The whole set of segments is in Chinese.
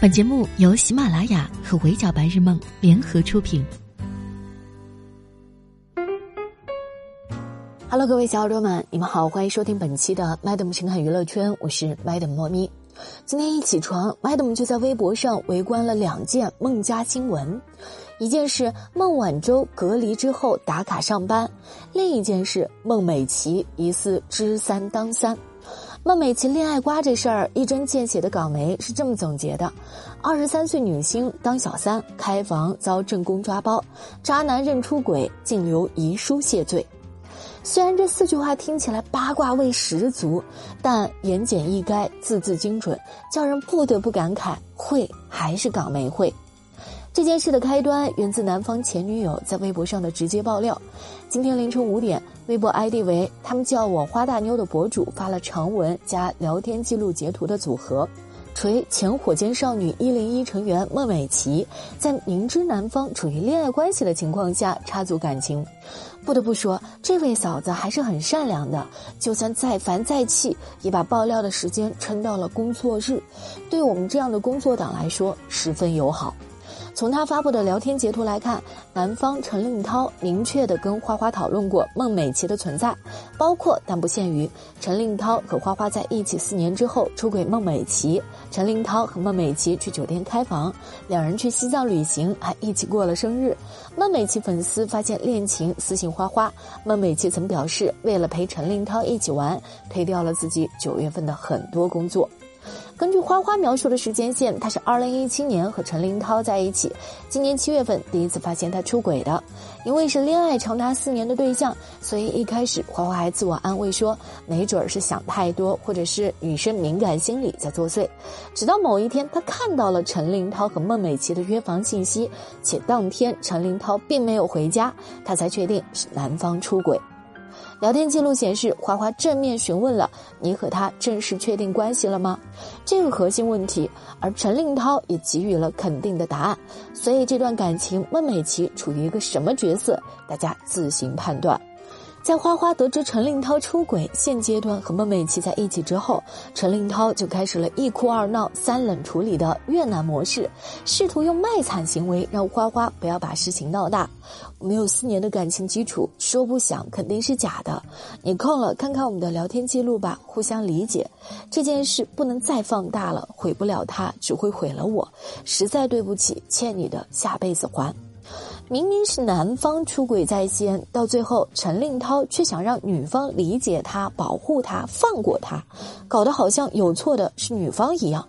本节目由喜马拉雅和围剿白日梦联合出品。Hello，各位小耳朵们，你们好，欢迎收听本期的 Madam 情感娱乐圈，我是 Madam 莫咪。今天一起床，Madam 就在微博上围观了两件孟家新闻，一件是孟晚舟隔离之后打卡上班，另一件是孟美岐疑似知三当三。孟美岐恋爱瓜这事儿，一针见血的港媒是这么总结的：二十三岁女星当小三开房遭正宫抓包，渣男认出轨，竟留遗书谢罪。虽然这四句话听起来八卦味十足，但言简意赅，字字精准，叫人不得不感慨，会还是港媒会。这件事的开端源自男方前女友在微博上的直接爆料。今天凌晨五点，微博 ID 为“他们叫我花大妞”的博主发了长文加聊天记录截图的组合，锤前火箭少女一零一成员孟美岐在明知男方处于恋爱关系的情况下插足感情。不得不说，这位嫂子还是很善良的，就算再烦再气，也把爆料的时间撑到了工作日，对我们这样的工作党来说十分友好。从他发布的聊天截图来看，男方陈令涛明确的跟花花讨论过孟美岐的存在，包括但不限于陈令涛和花花在一起四年之后出轨孟美岐，陈令涛和孟美岐去酒店开房，两人去西藏旅行，还一起过了生日。孟美岐粉丝发现恋情私信花花，孟美岐曾表示为了陪陈令涛一起玩，推掉了自己九月份的很多工作。根据花花描述的时间线，他是二零一七年和陈林涛在一起，今年七月份第一次发现他出轨的。因为是恋爱长达四年的对象，所以一开始花花还自我安慰说，没准儿是想太多，或者是女生敏感心理在作祟。直到某一天，他看到了陈林涛和孟美岐的约房信息，且当天陈林涛并没有回家，他才确定是男方出轨。聊天记录显示，花花正面询问了：“你和他正式确定关系了吗？”这个核心问题，而陈令涛也给予了肯定的答案。所以，这段感情，孟美岐处于一个什么角色，大家自行判断。在花花得知陈令涛出轨，现阶段和孟美岐在一起之后，陈令涛就开始了一哭二闹三冷处理的越南模式，试图用卖惨行为让花花不要把事情闹大。我们有四年的感情基础，说不想肯定是假的。你空了看看我们的聊天记录吧，互相理解。这件事不能再放大了，毁不了他，只会毁了我。实在对不起，欠你的下辈子还。明明是男方出轨在先，到最后陈令涛却想让女方理解他、保护他、放过他，搞得好像有错的是女方一样。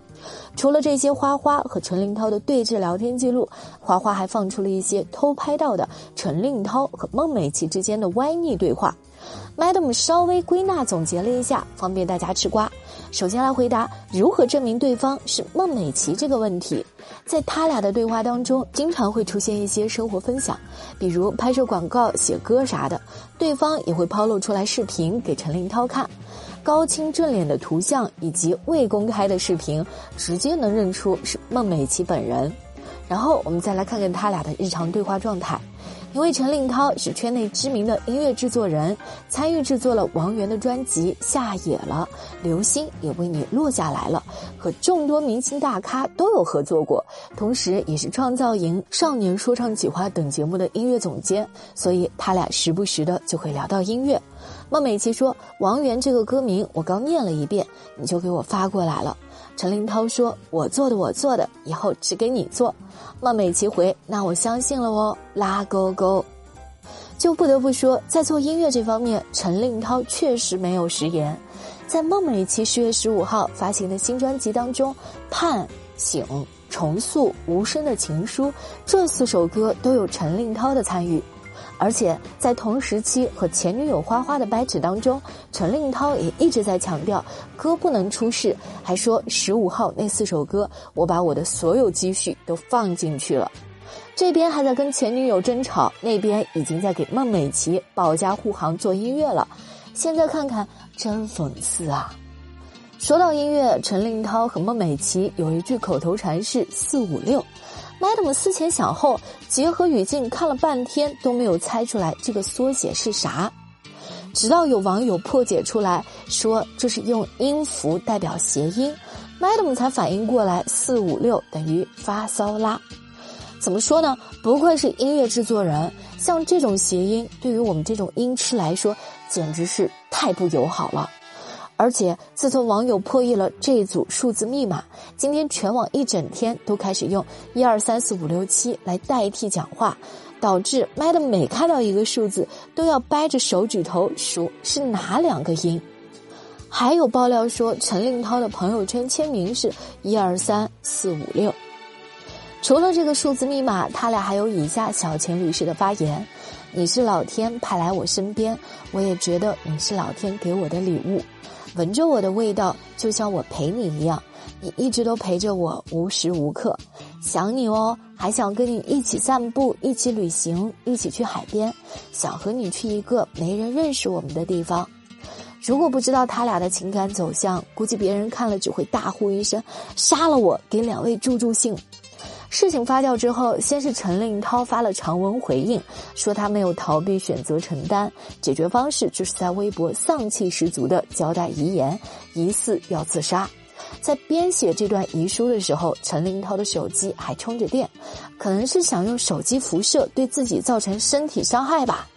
除了这些花花和陈令涛的对峙聊天记录，花花还放出了一些偷拍到的陈令涛和孟美岐之间的歪逆对话。Madam 稍微归纳总结了一下，方便大家吃瓜。首先来回答如何证明对方是孟美岐这个问题。在他俩的对话当中，经常会出现一些生活分享，比如拍摄广告、写歌啥的，对方也会抛露出来视频给陈林涛看，高清正脸的图像以及未公开的视频，直接能认出是孟美岐本人。然后我们再来看看他俩的日常对话状态。因为陈令涛是圈内知名的音乐制作人，参与制作了王源的专辑《下野了》，流星也为你落下来了，和众多明星大咖都有合作过，同时也是创造营、少年说唱企划等节目的音乐总监，所以他俩时不时的就会聊到音乐。孟美岐说：“王源这个歌名我刚念了一遍，你就给我发过来了。”陈林涛说：“我做的，我做的，以后只给你做。”孟美岐回：“那我相信了哦，拉勾勾。”就不得不说，在做音乐这方面，陈令涛确实没有食言。在孟美岐十月十五号发行的新专辑当中，《盼醒》《重塑》《无声的情书》这四首歌都有陈令涛的参与。而且在同时期和前女友花花的掰扯当中，陈令涛也一直在强调歌不能出事，还说十五号那四首歌我把我的所有积蓄都放进去了。这边还在跟前女友争吵，那边已经在给孟美岐保驾护航做音乐了。现在看看真讽刺啊！说到音乐，陈令涛和孟美岐有一句口头禅是四五六。Madam 思前想后，结合语境看了半天都没有猜出来这个缩写是啥，直到有网友破解出来，说这是用音符代表谐音，，Madam 才反应过来，四五六等于发骚拉。怎么说呢？不愧是音乐制作人，像这种谐音，对于我们这种音痴来说，简直是太不友好了。而且，自从网友破译了这组数字密码，今天全网一整天都开始用一二三四五六七来代替讲话，导致 Madam 每看到一个数字都要掰着手指头数是哪两个音。还有爆料说，陈令涛的朋友圈签名是一二三四五六。除了这个数字密码，他俩还有以下小情侣式的发言：“你是老天派来我身边，我也觉得你是老天给我的礼物。”闻着我的味道，就像我陪你一样，你一直都陪着我，无时无刻。想你哦，还想跟你一起散步，一起旅行，一起去海边，想和你去一个没人认识我们的地方。如果不知道他俩的情感走向，估计别人看了只会大呼一声：“杀了我，给两位助助兴。”事情发酵之后，先是陈令涛发了长文回应，说他没有逃避，选择承担，解决方式就是在微博丧气十足的交代遗言，疑似要自杀。在编写这段遗书的时候，陈令涛的手机还充着电，可能是想用手机辐射对自己造成身体伤害吧。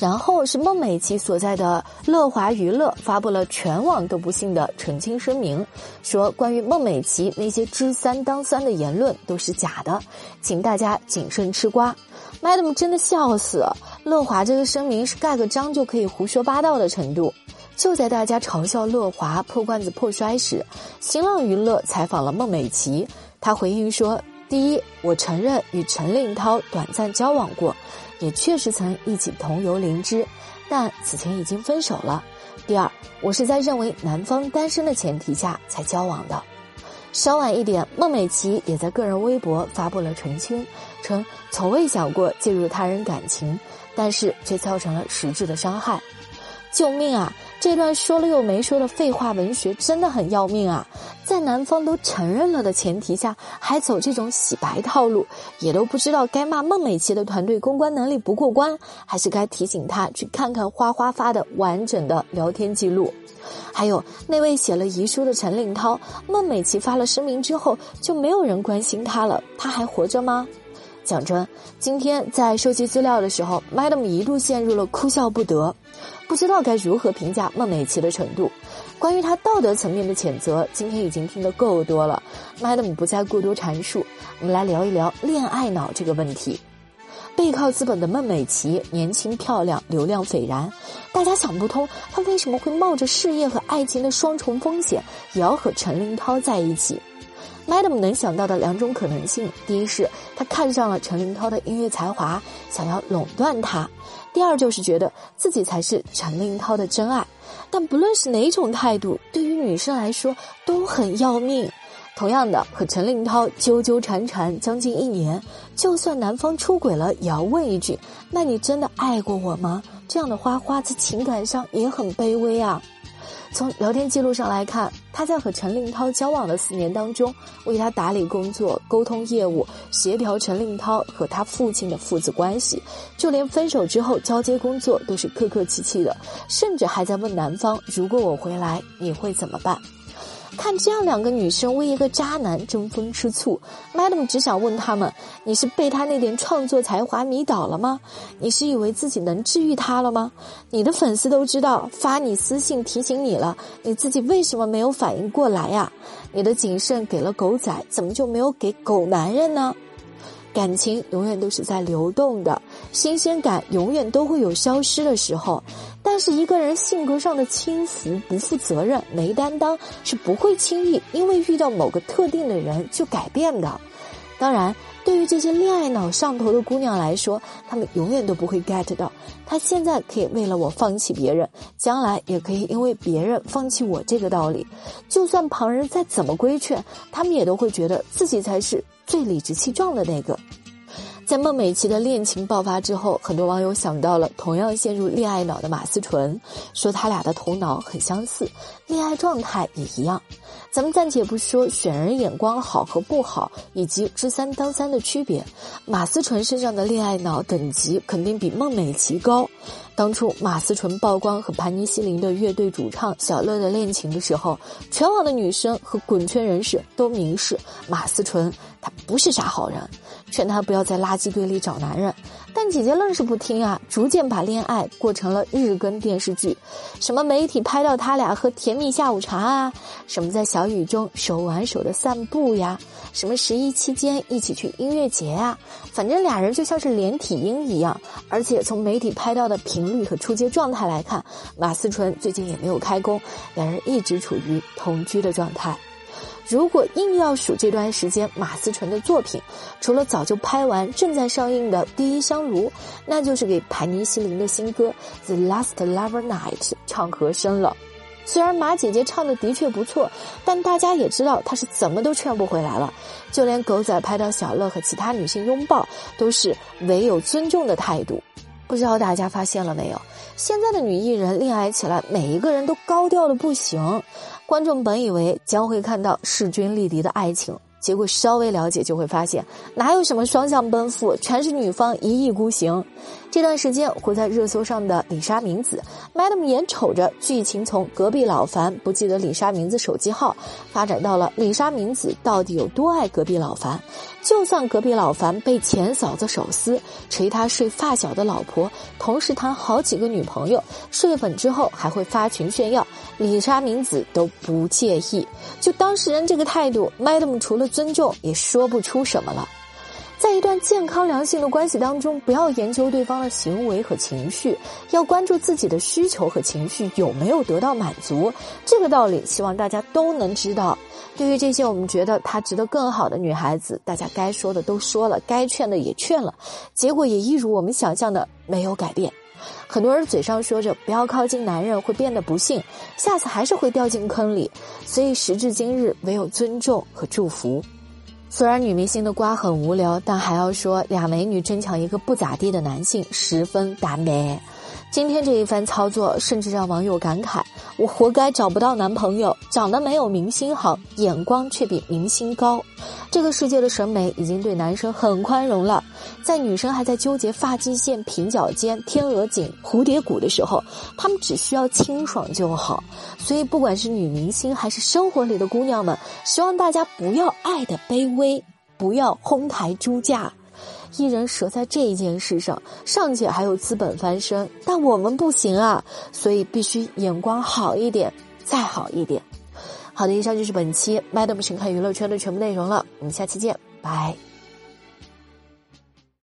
然后是孟美岐所在的乐华娱乐发布了全网都不信的澄清声明，说关于孟美岐那些知三当三的言论都是假的，请大家谨慎吃瓜。Madam 真的笑死，乐华这个声明是盖个章就可以胡说八道的程度。就在大家嘲笑乐华破罐子破摔时，新浪娱乐采访了孟美岐，她回应说：“第一，我承认与陈令涛短暂交往过。”也确实曾一起同游灵芝，但此前已经分手了。第二，我是在认为男方单身的前提下才交往的。稍晚一点，孟美岐也在个人微博发布了澄清，称从未想过介入他人感情，但是却造成了实质的伤害。救命啊！这段说了又没说的废话文学真的很要命啊！在男方都承认了的前提下，还走这种洗白套路，也都不知道该骂孟美岐的团队公关能力不过关，还是该提醒他去看看花花发的完整的聊天记录。还有那位写了遗书的陈令涛，孟美岐发了声明之后，就没有人关心他了，他还活着吗？讲真，今天在收集资料的时候，Madam 一度陷入了哭笑不得，不知道该如何评价孟美岐的程度。关于她道德层面的谴责，今天已经听得够多了，Madam 不再过多阐述。我们来聊一聊恋爱脑这个问题。背靠资本的孟美岐，年轻漂亮，流量斐然，大家想不通她为什么会冒着事业和爱情的双重风险，也要和陈林涛在一起。Madam 能想到的两种可能性：第一是他看上了陈林涛的音乐才华，想要垄断他；第二就是觉得自己才是陈林涛的真爱。但不论是哪种态度，对于女生来说都很要命。同样的，和陈林涛纠纠缠缠将近一年，就算男方出轨了，也要问一句：“那你真的爱过我吗？”这样的花花在情感上也很卑微啊。从聊天记录上来看，他在和陈令涛交往的四年当中，为他打理工作、沟通业务、协调陈令涛和他父亲的父子关系，就连分手之后交接工作都是客客气气的，甚至还在问男方：“如果我回来，你会怎么办？”看这样两个女生为一个渣男争风吃醋，Madam 只想问他们：你是被他那点创作才华迷倒了吗？你是以为自己能治愈他了吗？你的粉丝都知道发你私信提醒你了，你自己为什么没有反应过来呀？你的谨慎给了狗仔，怎么就没有给狗男人呢？感情永远都是在流动的，新鲜感永远都会有消失的时候。但是一个人性格上的轻浮、不负责任、没担当，是不会轻易因为遇到某个特定的人就改变的。当然，对于这些恋爱脑上头的姑娘来说，她们永远都不会 get 到，他现在可以为了我放弃别人，将来也可以因为别人放弃我这个道理。就算旁人再怎么规劝，他们也都会觉得自己才是。最理直气壮的那个，在孟美岐的恋情爆发之后，很多网友想到了同样陷入恋爱脑的马思纯，说他俩的头脑很相似，恋爱状态也一样。咱们暂且不说选人眼光好和不好，以及知三当三的区别，马思纯身上的恋爱脑等级肯定比孟美岐高。当初马思纯曝光和盘尼西林的乐队主唱小乐的恋情的时候，全网的女生和滚圈人士都明示马思纯她不是啥好人，劝她不要在垃圾堆里找男人。但姐姐愣是不听啊，逐渐把恋爱过成了日更电视剧，什么媒体拍到他俩喝甜蜜下午茶啊，什么在小雨中手挽手的散步呀，什么十一期间一起去音乐节啊，反正俩人就像是连体婴一样。而且从媒体拍到的频率和出街状态来看，马思纯最近也没有开工，两人一直处于同居的状态。如果硬要数这段时间马思纯的作品，除了早就拍完正在上映的《第一香炉》，那就是给盘尼西林的新歌《The Last Lover Night》唱和声了。虽然马姐姐唱的的确不错，但大家也知道她是怎么都劝不回来了。就连狗仔拍到小乐和其他女性拥抱，都是唯有尊重的态度。不知道大家发现了没有？现在的女艺人恋爱起来，每一个人都高调的不行。观众本以为将会看到势均力敌的爱情，结果稍微了解就会发现，哪有什么双向奔赴，全是女方一意孤行。这段时间活在热搜上的李莎明子，Madam 眼瞅着剧情从隔壁老樊不记得李莎名字手机号，发展到了李莎明子到底有多爱隔壁老樊。就算隔壁老樊被前嫂子手撕，捶他睡发小的老婆，同时谈好几个女朋友，睡粉之后还会发群炫耀，李莎明子都不介意。就当事人这个态度，Madam 除了尊重也说不出什么了。在一段健康良性的关系当中，不要研究对方的行为和情绪，要关注自己的需求和情绪有没有得到满足。这个道理，希望大家都能知道。对于这些我们觉得她值得更好的女孩子，大家该说的都说了，该劝的也劝了，结果也一如我们想象的没有改变。很多人嘴上说着不要靠近男人会变得不幸，下次还是会掉进坑里。所以时至今日，唯有尊重和祝福。虽然女明星的瓜很无聊，但还要说俩美女争抢一个不咋地的男性，十分打美。今天这一番操作，甚至让网友感慨：我活该找不到男朋友，长得没有明星好，眼光却比明星高。这个世界的审美已经对男生很宽容了，在女生还在纠结发际线、平角尖、天鹅颈、蝴蝶骨的时候，他们只需要清爽就好。所以，不管是女明星还是生活里的姑娘们，希望大家不要爱的卑微，不要哄抬猪价。艺人折在这一件事上，尚且还有资本翻身，但我们不行啊，所以必须眼光好一点，再好一点。好的，以上就是本期麦德不请看娱乐圈的全部内容了，我们下期见，拜。